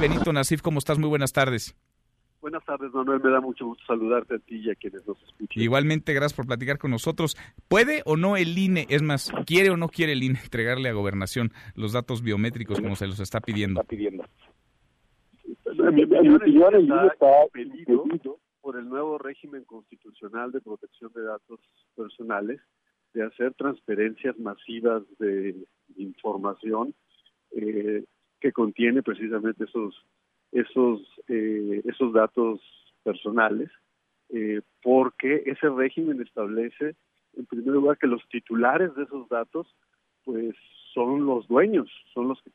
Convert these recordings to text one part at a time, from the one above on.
Benito Nasif, ¿cómo estás? Muy buenas tardes. Buenas tardes, Manuel. Me da mucho gusto saludarte a ti y a quienes nos escuchan. Igualmente, gracias por platicar con nosotros. ¿Puede o no el INE, es más, quiere o no quiere el INE entregarle a Gobernación los datos biométricos como se los está pidiendo? Está pidiendo. Mi opinión, el INE está pedido por el nuevo régimen constitucional de protección de datos personales de hacer transferencias masivas de información eh, que contiene precisamente esos esos, eh, esos datos personales, eh, porque ese régimen establece, en primer lugar, que los titulares de esos datos, pues, son los dueños, son los que.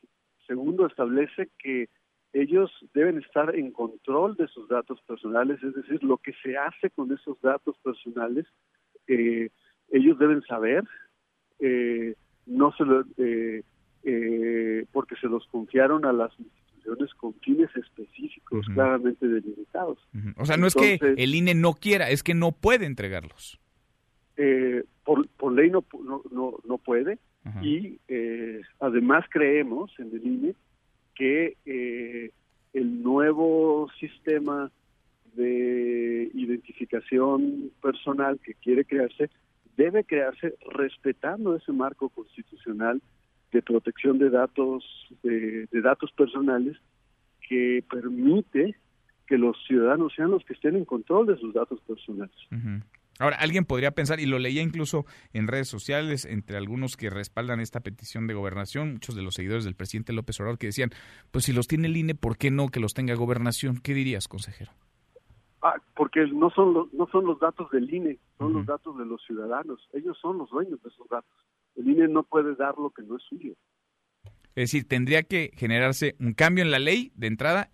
Segundo, establece que ellos deben estar en control de sus datos personales, es decir, lo que se hace con esos datos personales, eh, ellos deben saber, eh, no se lo, eh, eh, porque se los confiaron a las con fines específicos claramente delimitados. O sea, no es que el INE no quiera, es que no puede entregarlos. Eh, por, por ley no, no, no, puede y eh, además creemos en el INE que eh, el nuevo sistema de identificación personal que quiere crearse debe crearse respetando ese marco constitucional de protección de datos de, datos personales que permite que los ciudadanos sean los que estén en control de sus datos personales. Ahora, alguien podría pensar, y lo leía incluso en redes sociales, entre algunos que respaldan esta petición de gobernación, muchos de los seguidores del presidente López Obrador, que decían, pues si los tiene el INE, ¿por qué no que los tenga gobernación? ¿Qué dirías, consejero? Ah, porque no son los, no son los datos del INE, son los datos de los ciudadanos. Ellos son los dueños de esos datos. El INE no puede dar lo que no es suyo. Es decir, tendría que generarse un cambio en la ley de entrada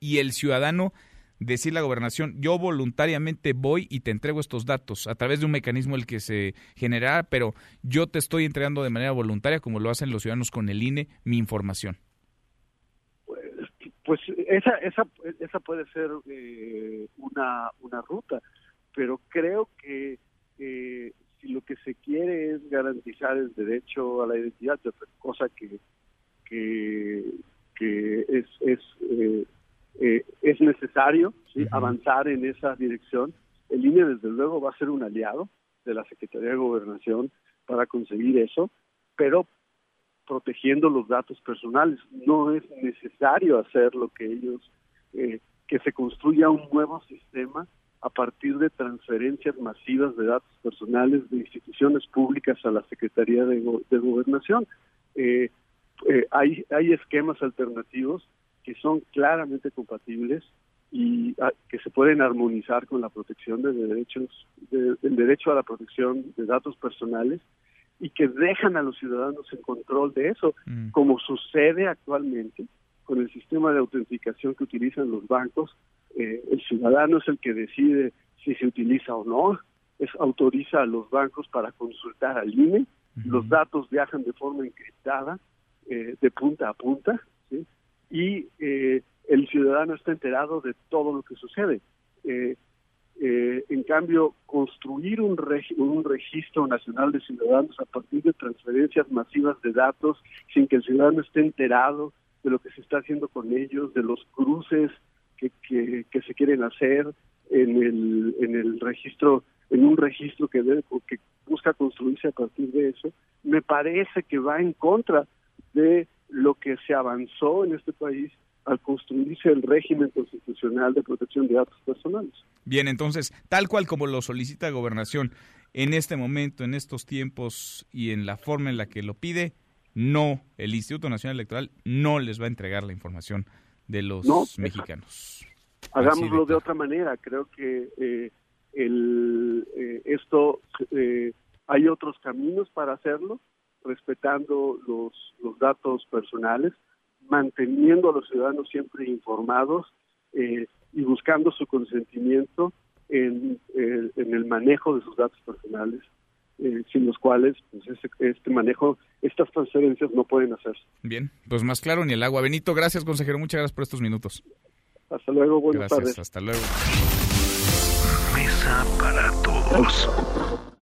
y el ciudadano decir la gobernación, yo voluntariamente voy y te entrego estos datos a través de un mecanismo el que se generará, pero yo te estoy entregando de manera voluntaria, como lo hacen los ciudadanos con el INE, mi información. Pues, pues esa, esa, esa puede ser eh, una, una ruta, pero creo que eh, si lo que se quiere es garantizar el derecho a la identidad, cosa que, que, que es, es, eh, eh, es necesario avanzar en esa dirección, el INE desde luego va a ser un aliado de la Secretaría de Gobernación para conseguir eso, pero protegiendo los datos personales. No es necesario hacer lo que ellos, eh, que se construya un nuevo sistema a partir de transferencias masivas de datos personales de instituciones públicas a la Secretaría de, Gobernación. Eh, eh, hay, hay esquemas alternativos que son claramente compatibles y ah, que se pueden armonizar con la protección de derechos, del derecho a la protección de datos personales y que dejan a los ciudadanos en control de eso, mm. como sucede actualmente con el sistema de autenticación que utilizan los bancos eh, el ciudadano es el que decide si se utiliza o no, es autoriza a los bancos para consultar al INE, los datos viajan de forma encriptada, eh, de punta a punta, y eh, el ciudadano está enterado de todo lo que sucede. en cambio, construir un, un registro nacional de ciudadanos a partir de transferencias masivas de datos sin que el ciudadano esté enterado de lo que se está haciendo con ellos, de los cruces que, que, se quieren hacer en el, en el registro, en un registro que, debe, que busca construirse a partir de eso, me parece que va en contra de lo que se avanzó en este país al construirse el régimen constitucional de protección de datos personales. Bien, entonces, tal cual como lo solicita Gobernación en este momento, en estos tiempos y en la forma en la que lo pide, no, el Instituto Nacional Electoral no les va a entregar la información de los mexicanos. Hagámoslo de, otra manera. Creo que eh, el, eh, esto eh, hay otros caminos para hacerlo, respetando los, los datos personales, manteniendo a los ciudadanos siempre informados y buscando su consentimiento en, en el manejo de sus datos personales eh, sin los cuales pues, este, manejo, estas transferencias no pueden hacerse. Bien, pues más claro ni el agua. Benito, gracias consejero, muchas gracias por estos minutos. Hasta luego, buenas gracias, Hasta luego. Mesa para todos.